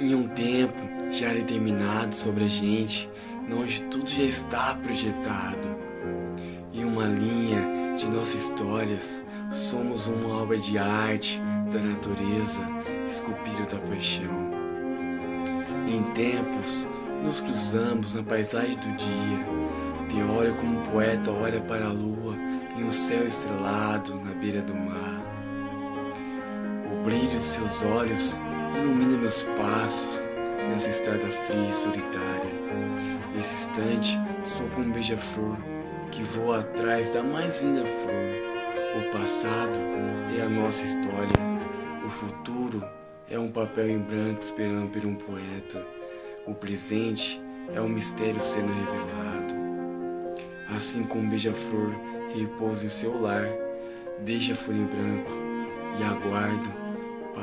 Em um tempo já determinado sobre a gente, onde tudo já está projetado. Em uma linha de nossas histórias, somos uma obra de arte da natureza, esculpida da paixão. Em tempos, nos cruzamos na paisagem do dia. Te olho como um poeta olha para a lua em um céu estrelado na beira do mar. O brilho de seus olhos ilumina meus passos nessa estrada fria e solitária. Nesse instante, sou como um beija-flor que voa atrás da mais linda flor. O passado é a nossa história. O futuro é um papel em branco esperando por um poeta. O presente é um mistério sendo revelado. Assim como um beija-flor repousa em seu lar, deixa a folha em branco e aguardo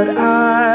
what I